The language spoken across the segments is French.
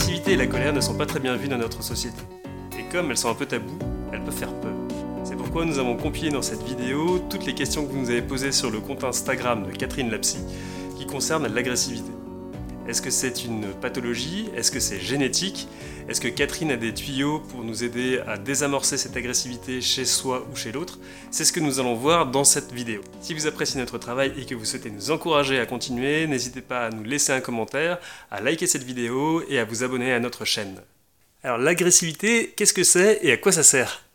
L'agressivité et la colère ne sont pas très bien vues dans notre société. Et comme elles sont un peu taboues, elles peuvent faire peur. C'est pourquoi nous avons compilé dans cette vidéo toutes les questions que vous nous avez posées sur le compte Instagram de Catherine Lapsy qui concernent l'agressivité. Est-ce que c'est une pathologie? Est-ce que c'est génétique? Est-ce que Catherine a des tuyaux pour nous aider à désamorcer cette agressivité chez soi ou chez l'autre? C'est ce que nous allons voir dans cette vidéo. Si vous appréciez notre travail et que vous souhaitez nous encourager à continuer, n'hésitez pas à nous laisser un commentaire, à liker cette vidéo et à vous abonner à notre chaîne. Alors l'agressivité, qu'est-ce que c'est et à quoi ça sert?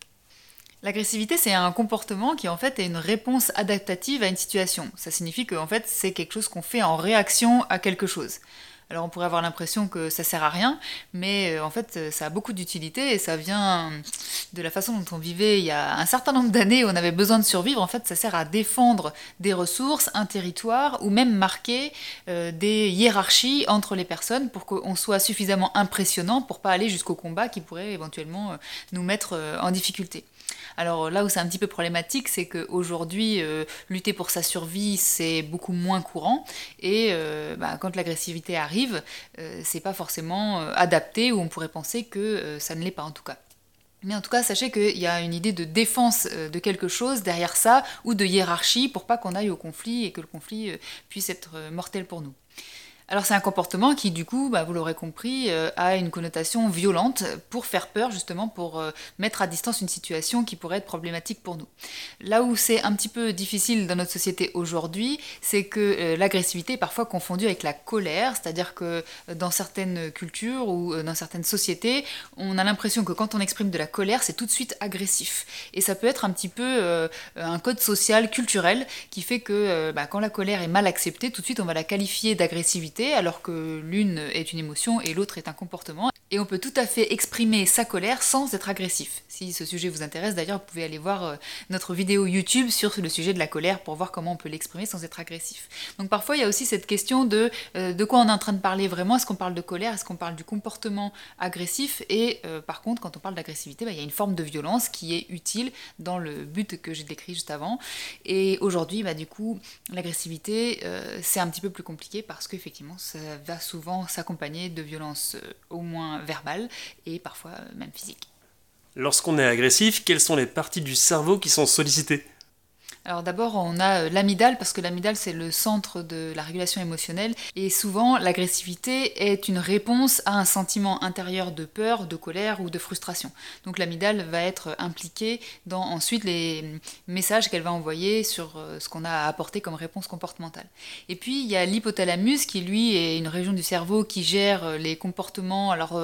L'agressivité, c'est un comportement qui en fait est une réponse adaptative à une situation. Ça signifie que en fait, c'est quelque chose qu'on fait en réaction à quelque chose. Alors on pourrait avoir l'impression que ça sert à rien, mais euh, en fait ça a beaucoup d'utilité et ça vient de la façon dont on vivait il y a un certain nombre d'années où on avait besoin de survivre. En fait ça sert à défendre des ressources, un territoire ou même marquer euh, des hiérarchies entre les personnes pour qu'on soit suffisamment impressionnant pour pas aller jusqu'au combat qui pourrait éventuellement euh, nous mettre en difficulté. Alors là où c'est un petit peu problématique, c'est qu'aujourd'hui, euh, lutter pour sa survie, c'est beaucoup moins courant. Et euh, bah, quand l'agressivité arrive, euh, c'est pas forcément adapté, ou on pourrait penser que ça ne l'est pas en tout cas. Mais en tout cas, sachez qu'il y a une idée de défense de quelque chose derrière ça, ou de hiérarchie, pour pas qu'on aille au conflit et que le conflit puisse être mortel pour nous. Alors c'est un comportement qui, du coup, bah, vous l'aurez compris, euh, a une connotation violente pour faire peur, justement, pour euh, mettre à distance une situation qui pourrait être problématique pour nous. Là où c'est un petit peu difficile dans notre société aujourd'hui, c'est que euh, l'agressivité est parfois confondue avec la colère, c'est-à-dire que dans certaines cultures ou dans certaines sociétés, on a l'impression que quand on exprime de la colère, c'est tout de suite agressif. Et ça peut être un petit peu un code social, culturel, qui fait que bah, quand la colère est mal acceptée, tout de suite on va la qualifier d'agressivité alors que l'une est une émotion et l'autre est un comportement. Et on peut tout à fait exprimer sa colère sans être agressif. Si ce sujet vous intéresse, d'ailleurs, vous pouvez aller voir euh, notre vidéo YouTube sur le sujet de la colère pour voir comment on peut l'exprimer sans être agressif. Donc parfois, il y a aussi cette question de euh, de quoi on est en train de parler vraiment. Est-ce qu'on parle de colère? Est-ce qu'on parle du comportement agressif? Et euh, par contre, quand on parle d'agressivité, bah, il y a une forme de violence qui est utile dans le but que j'ai décrit juste avant. Et aujourd'hui, bah, du coup, l'agressivité, c'est un petit peu plus compliqué parce qu'effectivement, ça va souvent s'accompagner de violences au moins verbal et parfois même physique. Lorsqu'on est agressif, quelles sont les parties du cerveau qui sont sollicitées? Alors d'abord, on a euh, l'amygdale, parce que l'amygdale, c'est le centre de la régulation émotionnelle, et souvent, l'agressivité est une réponse à un sentiment intérieur de peur, de colère ou de frustration. Donc l'amygdale va être impliquée dans ensuite les messages qu'elle va envoyer sur euh, ce qu'on a à apporter comme réponse comportementale. Et puis, il y a l'hypothalamus, qui lui est une région du cerveau qui gère euh, les comportements alors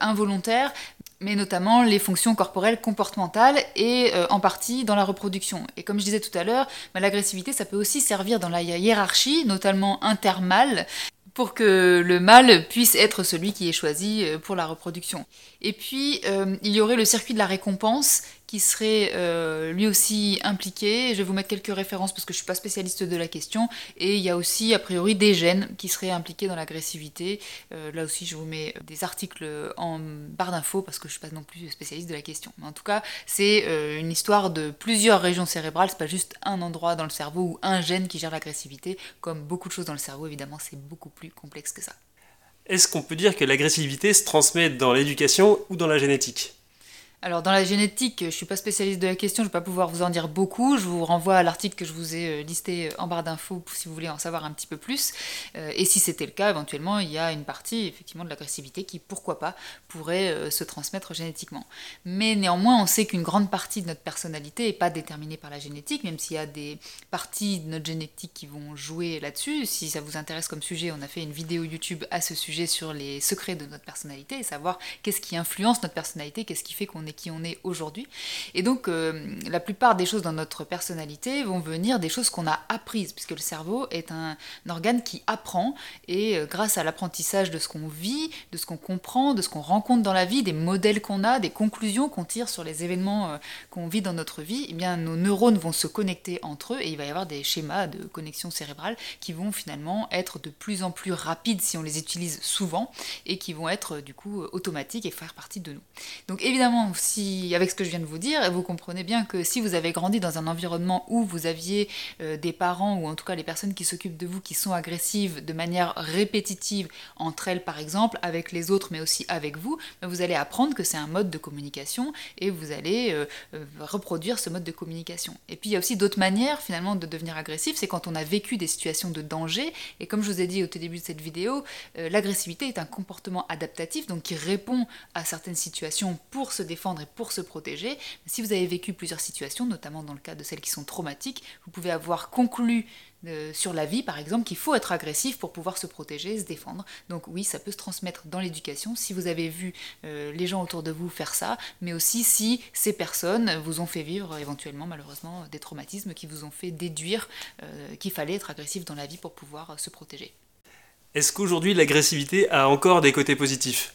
involontaires, mais notamment les fonctions corporelles comportementales et euh, en partie dans la reproduction. Et comme je disais tout à l'heure, bah, l'agressivité, ça peut aussi servir dans la hiérarchie, notamment intermâle, pour que le mâle puisse être celui qui est choisi euh, pour la reproduction. Et puis, euh, il y aurait le circuit de la récompense qui serait euh, lui aussi impliqué. Je vais vous mettre quelques références parce que je ne suis pas spécialiste de la question. Et il y a aussi, a priori, des gènes qui seraient impliqués dans l'agressivité. Euh, là aussi, je vous mets des articles en barre d'infos parce que je ne suis pas non plus spécialiste de la question. Mais en tout cas, c'est euh, une histoire de plusieurs régions cérébrales. C'est pas juste un endroit dans le cerveau ou un gène qui gère l'agressivité. Comme beaucoup de choses dans le cerveau, évidemment, c'est beaucoup plus complexe que ça. Est-ce qu'on peut dire que l'agressivité se transmet dans l'éducation ou dans la génétique? Alors dans la génétique, je ne suis pas spécialiste de la question, je ne vais pas pouvoir vous en dire beaucoup. Je vous renvoie à l'article que je vous ai euh, listé euh, en barre d'infos si vous voulez en savoir un petit peu plus. Euh, et si c'était le cas, éventuellement, il y a une partie effectivement de l'agressivité qui, pourquoi pas, pourrait se transmettre génétiquement. Mais néanmoins, on sait qu'une grande partie de notre personnalité n'est pas déterminée par la génétique, même s'il y a des parties de notre génétique qui vont jouer là-dessus. Si ça vous intéresse comme sujet, on a fait une vidéo YouTube à ce sujet sur les secrets de notre personnalité et savoir qu'est-ce qui influence notre personnalité, qu'est-ce qui fait qu'on est qui on est aujourd'hui. Et donc, euh, la plupart des choses dans notre personnalité vont venir des choses qu'on a apprises, puisque le cerveau est un, organe qui apprend, et euh, grâce à l'apprentissage de ce qu'on vit, de ce qu'on comprend, de ce qu'on rencontre dans la vie, des modèles qu'on a, des conclusions qu'on tire sur les événements euh, qu'on vit dans notre vie, eh bien, nos neurones vont se connecter entre eux, et il va y avoir des schémas de connexion cérébrale qui vont finalement être de plus en plus rapides si on les utilise souvent, et qui vont être du coup automatiques et faire partie de nous. Donc évidemment, avec ce que je viens de vous dire, vous comprenez bien que si vous avez grandi dans un environnement où vous aviez euh, des parents, ou en tout cas les personnes qui s'occupent de vous, qui sont agressives de manière répétitive entre elles par exemple, avec les autres, mais aussi avec vous, ben, vous allez apprendre que c'est un mode de communication et vous allez euh, euh, reproduire ce mode de communication. Et puis il y a aussi d'autres manières finalement de devenir agressif, c'est quand on a vécu des situations de danger, et comme je vous ai dit au tout début de cette vidéo, l'agressivité est un comportement adaptatif, donc qui répond à certaines situations pour se défendre et pour se protéger. Si vous avez vécu plusieurs situations, notamment dans le cas de celles qui sont traumatiques, vous pouvez avoir conclu euh, sur la vie, par exemple, qu'il faut être agressif pour pouvoir se protéger, se défendre. Donc oui, ça peut se transmettre dans l'éducation si vous avez vu euh, les gens autour de vous faire ça, mais aussi si ces personnes vous ont fait vivre éventuellement, malheureusement, des traumatismes qui vous ont fait déduire euh, qu'il fallait être agressif dans la vie pour pouvoir se protéger. Est-ce qu'aujourd'hui l'agressivité a encore des côtés positifs?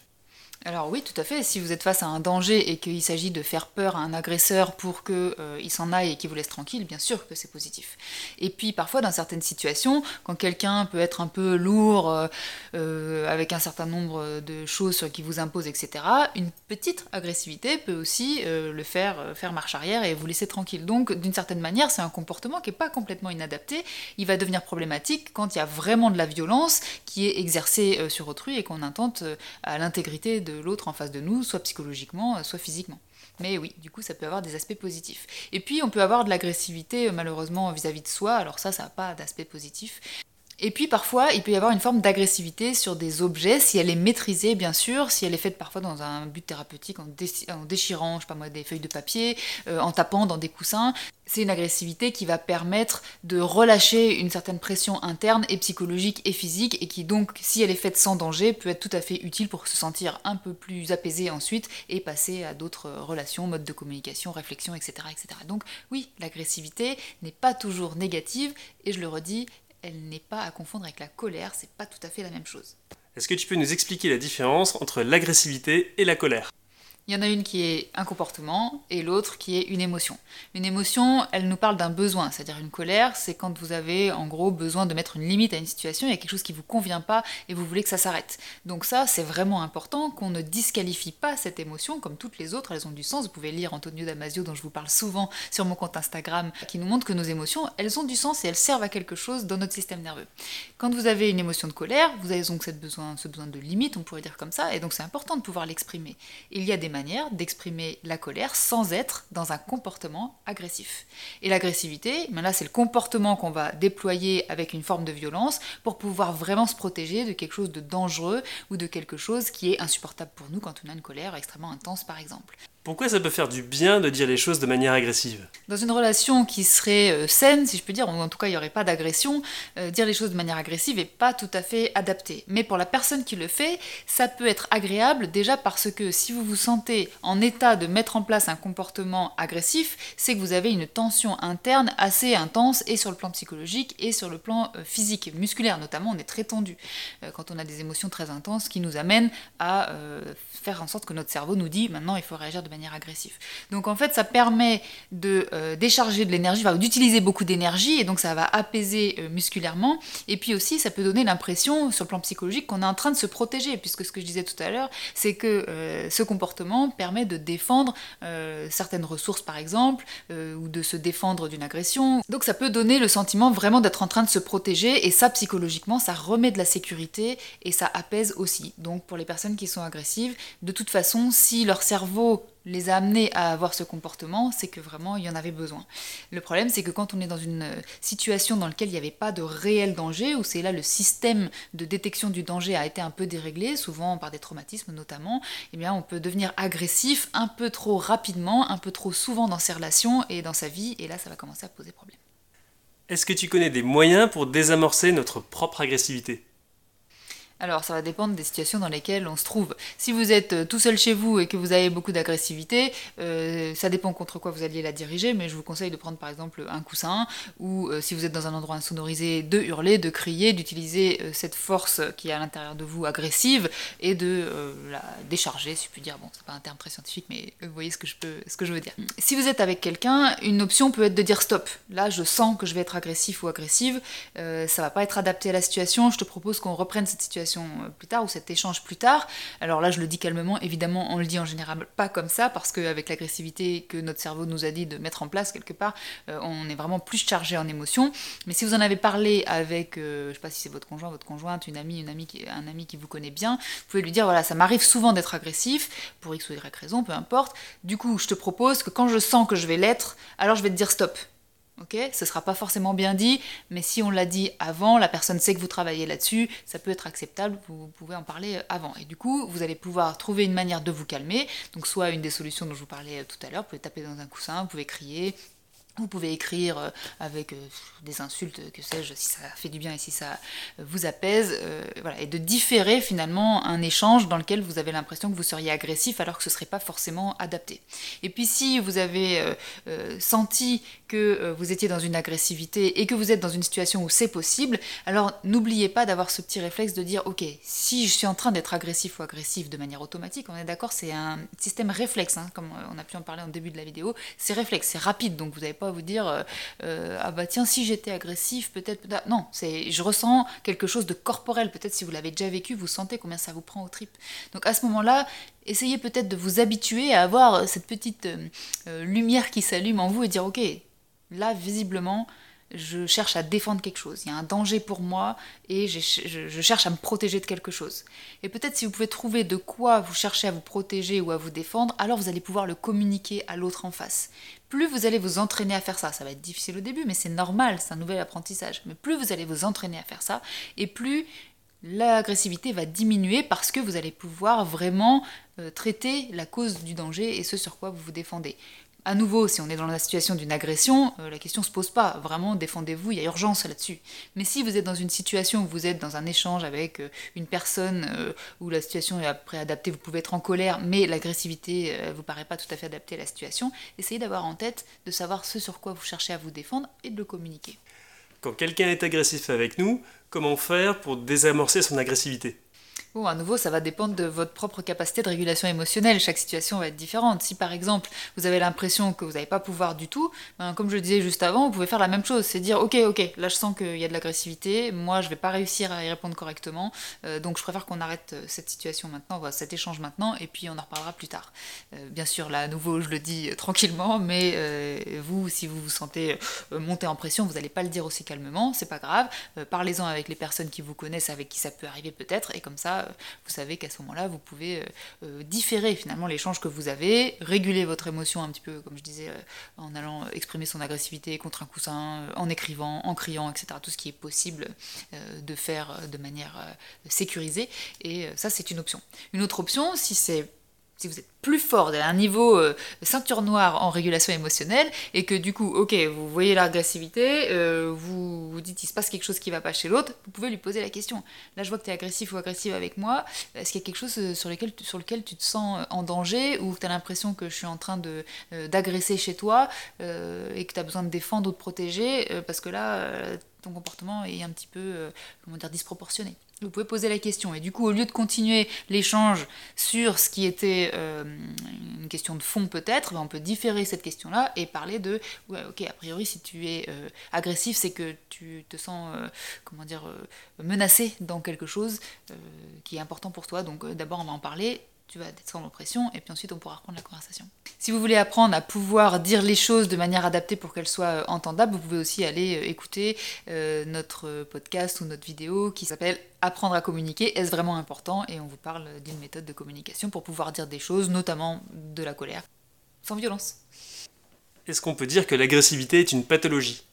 Alors oui, tout à fait. Si vous êtes face à un danger et qu'il s'agit de faire peur à un agresseur pour qu'il euh, s'en aille et qu'il vous laisse tranquille, bien sûr que c'est positif. Et puis parfois, dans certaines situations, quand quelqu'un peut être un peu lourd, euh, euh, avec un certain nombre de choses qui vous imposent, etc., une petite agressivité peut aussi le faire faire marche arrière et vous laisser tranquille. Donc, d'une certaine manière, c'est un comportement qui n'est pas complètement inadapté. Il va devenir problématique quand il y a vraiment de la violence qui est exercée sur autrui et qu'on intente à l'intégrité de l'autre en face de nous, soit psychologiquement, soit physiquement. Mais oui, du coup, ça peut avoir des aspects positifs. Et puis, on peut avoir de l'agressivité, malheureusement, vis-à-vis de soi. Alors ça, ça n'a pas d'aspect positif. Et puis parfois, il peut y avoir une forme d'agressivité sur des objets, si elle est maîtrisée bien sûr, si elle est faite parfois dans un but thérapeutique, en, déchirant, pas moi, des feuilles de papier, euh, en tapant dans des coussins. C'est une agressivité qui va permettre de relâcher une certaine pression interne et psychologique et physique, et qui donc, si elle est faite sans danger, peut être tout à fait utile pour se sentir un peu plus apaisé ensuite et passer à d'autres relations, modes de communication, réflexion, etc. etc. Donc oui, l'agressivité n'est pas toujours négative, et je le redis, elle n'est pas à confondre avec la colère, c'est pas tout à fait la même chose. Est-ce que tu peux nous expliquer la différence entre l'agressivité et la colère? Il y en a une qui est un comportement et l'autre qui est une émotion. Une émotion, elle nous parle d'un besoin, c'est-à-dire une colère, c'est quand vous avez en gros besoin de mettre une limite à une situation, il y a quelque chose qui vous convient pas et vous voulez que ça s'arrête. Donc ça, c'est vraiment important qu'on ne disqualifie pas cette émotion comme toutes les autres, elles ont du sens. Vous pouvez lire Antonio Damasio dont je vous parle souvent sur mon compte Instagram qui nous montre que nos émotions, elles ont du sens et elles servent à quelque chose dans notre système nerveux. Quand vous avez une émotion de colère, vous avez donc besoin, ce besoin de limite, on pourrait dire comme ça, et donc c'est important de pouvoir l'exprimer. Il y a des manière d'exprimer la colère sans être dans un comportement agressif. Et l'agressivité, ben là c'est le comportement qu'on va déployer avec une forme de violence pour pouvoir vraiment se protéger de quelque chose de dangereux ou de quelque chose qui est insupportable pour nous quand on a une colère extrêmement intense par exemple. Pourquoi ça peut faire du bien de dire les choses de manière agressive? Dans une relation qui serait euh, saine, si je peux dire, ou en tout cas il n'y aurait pas d'agression, euh, dire les choses de manière agressive n'est pas tout à fait adapté. Mais pour la personne qui le fait, ça peut être agréable déjà parce que si vous vous sentez en état de mettre en place un comportement agressif, c'est que vous avez une tension interne assez intense et sur le plan psychologique et sur le plan euh, physique, musculaire notamment, on est très tendu quand on a des émotions très intenses qui nous amènent à faire en sorte que notre cerveau nous dit maintenant il faut réagir de manière agressive. Donc en fait, ça permet de euh, décharger de l'énergie, d'utiliser beaucoup d'énergie, et donc ça va apaiser euh, musculairement. Et puis aussi, ça peut donner l'impression, sur le plan psychologique, qu'on est en train de se protéger, puisque ce que je disais tout à l'heure, c'est que euh, ce comportement permet de défendre certaines ressources, par exemple, ou de se défendre d'une agression. Donc ça peut donner le sentiment vraiment d'être en train de se protéger, et ça, psychologiquement, ça remet de la sécurité, et ça apaise aussi. Donc pour les personnes qui sont agressives, de toute façon, si leur cerveau les a amenés à avoir ce comportement, c'est que vraiment il y en avait besoin. Le problème, c'est que quand on est dans une euh, situation dans laquelle il n'y avait pas de réel danger, où c'est là le système de détection du danger a été un peu déréglé, souvent par des traumatismes notamment, eh bien on peut devenir agressif un peu trop rapidement, un peu trop souvent dans ses relations et dans sa vie, et là ça va commencer à poser problème. Est-ce que tu connais des moyens pour désamorcer notre propre agressivité? Alors ça va dépendre des situations dans lesquelles on se trouve. Si vous êtes euh, tout seul chez vous et que vous avez beaucoup d'agressivité, euh, ça dépend contre quoi vous alliez la diriger, mais je vous conseille de prendre par exemple un coussin, ou euh, si vous êtes dans un endroit insonorisé, de hurler, de crier, d'utiliser cette force qui est à l'intérieur de vous agressive et de la décharger, si je puis dire. Bon, c'est pas un terme très scientifique, mais vous voyez ce que je, peux, ce que je veux dire. Si vous êtes avec quelqu'un, une option peut être de dire stop. Là, je sens que je vais être agressif ou agressive, ça va pas être adapté à la situation, je te propose qu'on reprenne cette situation euh, plus tard ou cet échange plus tard. Alors là, je le dis calmement, évidemment, on le dit en général pas comme ça, parce qu'avec l'agressivité que notre cerveau nous a dit de mettre en place quelque part, euh, on est vraiment plus chargé en émotions. Mais si vous en avez parlé avec, je sais pas si c'est votre conjoint, votre conjointe, une amie, une amie un ami qui vous connaît bien, vous pouvez lui dire voilà, ça m'arrive souvent d'être agressif, pour X ou Y raison, peu importe. Du coup, je te propose que quand je sens que je vais l'être, alors je vais te dire stop. Ok, ce sera pas forcément bien dit, mais si on l'a dit avant, la personne sait que vous travaillez là-dessus, ça peut être acceptable, vous pouvez en parler avant. Et du coup, vous allez pouvoir trouver une manière de vous calmer. Donc, soit une des solutions dont je vous parlais tout à l'heure, vous pouvez taper dans un coussin, vous pouvez crier, vous pouvez écrire euh, avec euh, des insultes, que sais-je, si ça fait du bien et si ça euh, vous apaise, voilà, et de différer finalement un échange dans lequel vous avez l'impression que vous seriez agressif alors que ce ne serait pas forcément adapté. Et puis si vous avez senti que vous étiez dans une agressivité et que vous êtes dans une situation où c'est possible, alors n'oubliez pas d'avoir ce petit réflexe de dire, ok, si je suis en train d'être agressif ou agressif de manière automatique, on est d'accord, c'est un système réflexe, hein, comme on a pu en parler en début de la vidéo, c'est réflexe, c'est rapide, donc vous n'avez pas vous dire euh, euh, ah bah tiens si j'étais agressif peut-être non c'est je ressens quelque chose de corporel. Peut-être si vous l'avez déjà vécu vous sentez combien ça vous prend au trip donc à ce moment-là essayez peut-être de vous habituer à avoir cette petite euh, lumière qui s'allume en vous et dire ok là visiblement je cherche à défendre quelque chose, il y a un danger pour moi et je, cherche à me protéger de quelque chose. Et peut-être si vous pouvez trouver de quoi vous cherchez à vous protéger ou à vous défendre, alors vous allez pouvoir le communiquer à l'autre en face. Plus vous allez vous entraîner à faire ça, ça va être difficile au début, mais c'est normal, c'est un nouvel apprentissage, mais plus vous allez vous entraîner à faire ça, et plus l'agressivité va diminuer parce que vous allez pouvoir vraiment euh, traiter la cause du danger et ce sur quoi vous vous défendez à nouveau, si on est dans la situation d'une agression, euh, la question se pose pas. Vraiment, défendez-vous, il y a urgence là-dessus. Mais si vous êtes dans une situation où vous êtes dans un échange avec euh, une personne euh, où la situation est après adaptée, vous pouvez être en colère, mais l'agressivité vous paraît pas tout à fait adaptée à la situation, essayez d'avoir en tête de savoir ce sur quoi vous cherchez à vous défendre et de le communiquer. Quand quelqu'un est agressif avec nous, comment faire pour désamorcer son agressivité? Bon, à nouveau, ça va dépendre de votre propre capacité de régulation émotionnelle. Chaque situation va être différente. Si par exemple, vous avez l'impression que vous n'avez pas pouvoir du tout, ben, comme je le disais juste avant, vous pouvez faire la même chose. C'est dire, ok, ok, là je sens qu'il y a de l'agressivité, moi je vais pas réussir à y répondre correctement, euh, donc je préfère qu'on arrête euh, cette situation maintenant, cet échange maintenant, et puis on en reparlera plus tard. Euh, bien sûr, là à nouveau, je le dis tranquillement, mais vous, si vous vous sentez monter en pression, vous n'allez pas le dire aussi calmement, c'est pas grave. Parlez-en avec les personnes qui vous connaissent, avec qui ça peut arriver peut-être, et comme ça, vous savez qu'à ce moment-là, vous pouvez euh, euh, différer finalement l'échange que vous avez, réguler votre émotion un petit peu, comme je disais, euh, en allant exprimer son agressivité contre un coussin, en écrivant, en criant, etc. Tout ce qui est possible de faire de manière sécurisée. Et ça, c'est une option. Une autre option, si c'est si vous êtes plus fort, à un niveau euh, ceinture noire en régulation émotionnelle, et que du coup, ok, vous voyez l'agressivité, euh, vous vous dites il se passe quelque chose qui va pas chez l'autre, vous pouvez lui poser la question. Là, je vois que tu es agressif ou agressive avec moi, est-ce qu'il y a quelque chose euh, sur, lequel, sur lequel tu te sens en danger, ou que tu as l'impression que je suis en train d'agresser chez toi, et que tu as besoin de défendre ou de protéger, parce que là, comportement est un petit peu, comment dire, disproportionné. Vous pouvez poser la question. Et du coup, au lieu de continuer l'échange sur ce qui était euh, une question de fond peut-être, ben, on peut différer cette question-là et parler de, ouais, ok, a priori, si tu es euh, agressif, c'est que tu te sens, euh, comment dire, menacé dans quelque chose qui est important pour toi. Donc d'abord, on va en parler tu vas être sans pression, et puis ensuite on pourra reprendre la conversation. Si vous voulez apprendre à pouvoir dire les choses de manière adaptée pour qu'elles soient euh, entendables, vous pouvez aussi aller euh, écouter euh, notre podcast ou notre vidéo qui s'appelle Apprendre à communiquer, est-ce vraiment important? Et on vous parle d'une méthode de communication pour pouvoir dire des choses, notamment de la colère, sans violence. Est-ce qu'on peut dire que l'agressivité est une pathologie?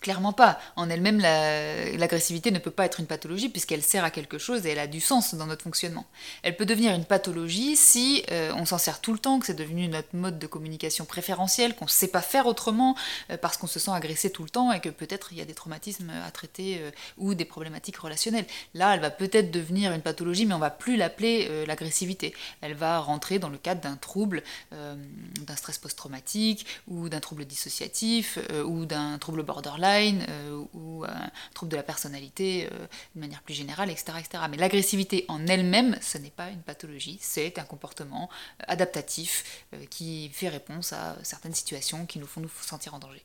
Clairement pas. En elle-même, l'agressivité ne peut pas être une pathologie puisqu'elle sert à quelque chose et elle a du sens dans notre fonctionnement. Elle peut devenir une pathologie si euh, on s'en sert tout le temps, que c'est devenu notre mode de communication préférentiel, qu'on ne sait pas faire autrement euh, parce qu'on se sent agressé tout le temps et que peut-être il y a des traumatismes à traiter euh, ou des problématiques relationnelles. Là, elle va peut-être devenir une pathologie, mais on va plus l'appeler l'agressivité. Elle va rentrer dans le cadre d'un trouble, d'un stress post-traumatique ou d'un trouble dissociatif ou d'un trouble borderline euh, ou un trouble de la personnalité euh, de manière plus générale, etc. etc. Mais l'agressivité en elle-même, ce n'est pas une pathologie, c'est un comportement euh, adaptatif qui fait réponse à certaines situations qui nous font nous sentir en danger.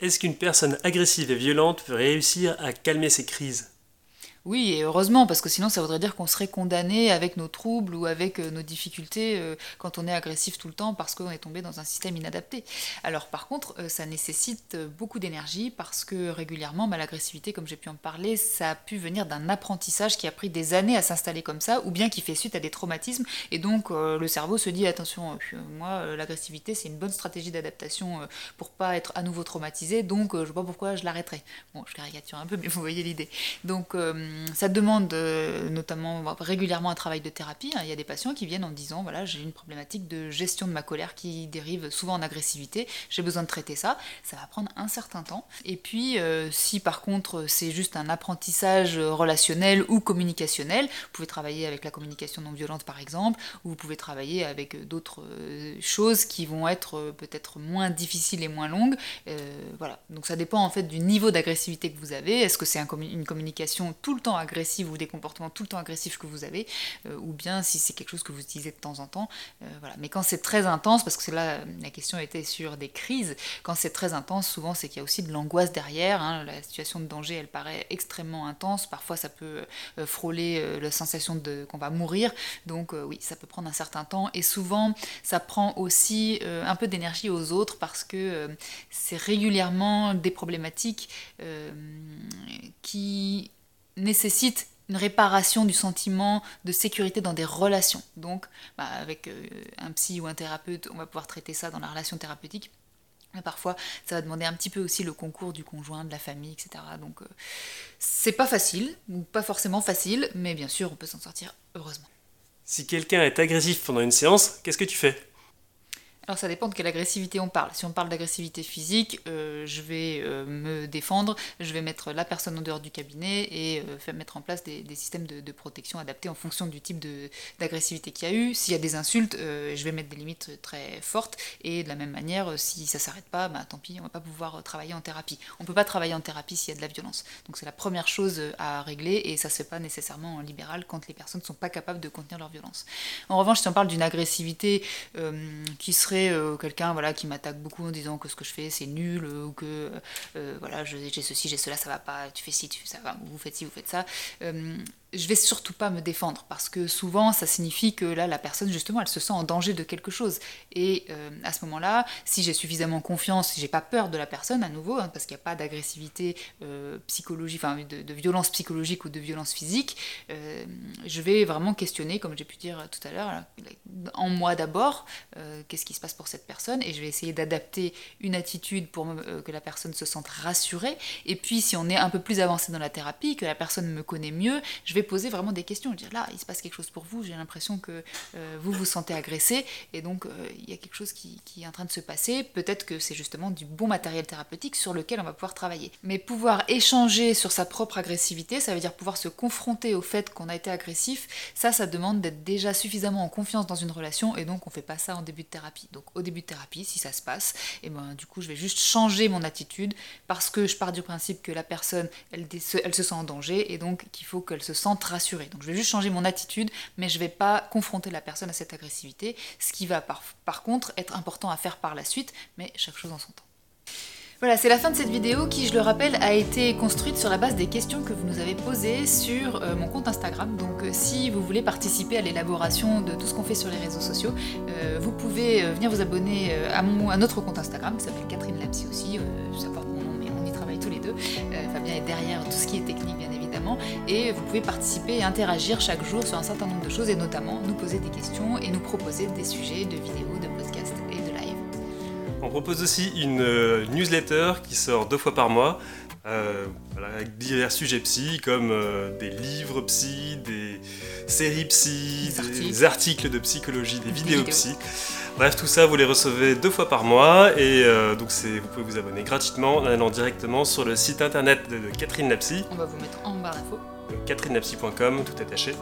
Est-ce qu'une personne agressive et violente peut réussir à calmer ses crises? Oui, et heureusement, parce que sinon ça voudrait dire qu'on serait condamné avec nos troubles ou avec euh, nos difficultés euh, quand on est agressif tout le temps parce qu'on est tombé dans un système inadapté. Alors par contre, euh, ça nécessite beaucoup d'énergie parce que régulièrement, bah, l'agressivité, comme j'ai pu en parler, ça a pu venir d'un apprentissage qui a pris des années à s'installer comme ça, ou bien qui fait suite à des traumatismes, et donc le cerveau se dit attention, moi l'agressivité c'est une bonne stratégie d'adaptation pour pas être à nouveau traumatisé, donc je vois pourquoi je l'arrêterai. Bon, je caricature un peu, mais vous voyez l'idée. Donc ça demande euh, notamment régulièrement un travail de thérapie. Hein. Il y a des patients qui viennent en disant voilà, j'ai une problématique de gestion de ma colère qui dérive souvent en agressivité, j'ai besoin de traiter ça. Ça va prendre un certain temps. Et puis, euh, si par contre c'est juste un apprentissage relationnel ou communicationnel, vous pouvez travailler avec la communication non violente par exemple, ou vous pouvez travailler avec d'autres euh, choses qui vont être peut-être moins difficiles et moins longues. voilà. Donc ça dépend en fait du niveau d'agressivité que vous avez. Est-ce que c'est une communication tout le temps agressive ou des comportements tout le temps agressifs que vous avez, euh, ou bien si c'est quelque chose que vous utilisez de temps en temps. Euh, voilà. Mais quand c'est très intense, parce que là la question était sur des crises, quand c'est très intense, souvent c'est qu'il y a aussi de l'angoisse derrière. Hein. La situation de danger, elle paraît extrêmement intense. Parfois, ça peut euh, frôler la sensation de qu'on va mourir. Donc oui, ça peut prendre un certain temps. Et souvent, ça prend aussi un peu d'énergie aux autres parce que c'est régulièrement des problématiques qui nécessite une réparation du sentiment de sécurité dans des relations. Donc, bah, avec euh, un psy ou un thérapeute, on va pouvoir traiter ça dans la relation thérapeutique. Mais parfois, ça va demander un petit peu aussi le concours du conjoint, de la famille, etc. Donc, euh, c'est pas facile, ou pas forcément facile, mais bien sûr, on peut s'en sortir heureusement. Si quelqu'un est agressif pendant une séance, qu'est-ce que tu fais? Alors ça dépend de quelle agressivité on parle. Si on parle d'agressivité physique, euh, je vais euh, me défendre, je vais mettre la personne en dehors du cabinet et euh, faire mettre en place des, systèmes de, protection adaptés en fonction du type d'agressivité qu'il y a eu. S'il y a des insultes, je vais mettre des limites très fortes et de la même manière, si ça s'arrête pas, bah, tant pis, on va pas pouvoir travailler en thérapie. On peut pas travailler en thérapie s'il y a de la violence. Donc c'est la première chose à régler et ça se fait pas nécessairement en libéral quand les personnes ne sont pas capables de contenir leur violence. En revanche, si on parle d'une agressivité qui serait euh, quelqu'un voilà, qui m'attaque beaucoup en disant que ce que je fais c'est nul, euh, ou que euh, voilà, j'ai ceci, j'ai cela, ça va pas, tu fais ci, tu, ça va, vous faites ci, vous faites ça je vais surtout pas me défendre parce que souvent ça signifie que là la personne justement elle se sent en danger de quelque chose. Et euh, à ce moment-là si j'ai suffisamment confiance si j'ai pas peur de la personne à nouveau hein, parce qu'il n'y a pas d'agressivité euh, psychologique enfin de, violence psychologique ou de violence physique euh, je vais vraiment questionner comme j'ai pu dire tout à l'heure en moi d'abord qu'est-ce qui se passe pour cette personne et je vais essayer d'adapter une attitude pour que la personne se sente rassurée. Et puis si on est un peu plus avancé dans la thérapie que la personne me connaît mieux je vais poser vraiment des questions, dire là, il se passe quelque chose pour vous, j'ai l'impression que euh, vous vous sentez agressé, et donc euh, il y a quelque chose qui, est en train de se passer, peut-être que c'est justement du bon matériel thérapeutique sur lequel on va pouvoir travailler. Mais pouvoir échanger sur sa propre agressivité, ça veut dire pouvoir se confronter au fait qu'on a été agressif, ça, ça demande d'être déjà suffisamment en confiance dans une relation, et donc on fait pas ça en début de thérapie. Donc au début de thérapie, si ça se passe, et eh ben du coup je vais juste changer mon attitude, parce que je pars du principe que la personne, elle, elle se sent en danger, et donc qu'il faut qu'elle se sente rassurée. Donc je vais juste changer mon attitude, mais je vais pas confronter la personne à cette agressivité, ce qui va par, par contre être important à faire par la suite, mais chaque chose en son temps. Voilà, c'est la fin de cette vidéo qui, je le rappelle, a été construite sur la base des questions que vous nous avez posées sur euh, mon compte Instagram. Donc euh, si vous voulez participer à l'élaboration de tout ce qu'on fait sur les réseaux sociaux, euh, vous pouvez venir vous abonner à, mon, à notre compte Instagram qui s'appelle Catherine Lapsy aussi, ça porte mon nom mais on y travaille tous les deux. Fabien est derrière tout ce qui est technique bien évidemment et vous pouvez participer et interagir chaque jour sur un certain nombre de choses et notamment nous poser des questions et nous proposer des sujets de vidéos, de podcasts et de live. On propose aussi une euh, newsletter qui sort deux fois par mois euh, avec divers sujets psy comme euh, des livres psy, des séries psy, des articles, de psychologie, des, vidéos, psy. Bref, tout ça, vous les recevez deux fois par mois et donc vous pouvez vous abonner gratuitement en allant directement sur le site internet de, Catherine Lapsy. On va vous mettre en barre d'infos. catherinelapsy.com, tout attaché.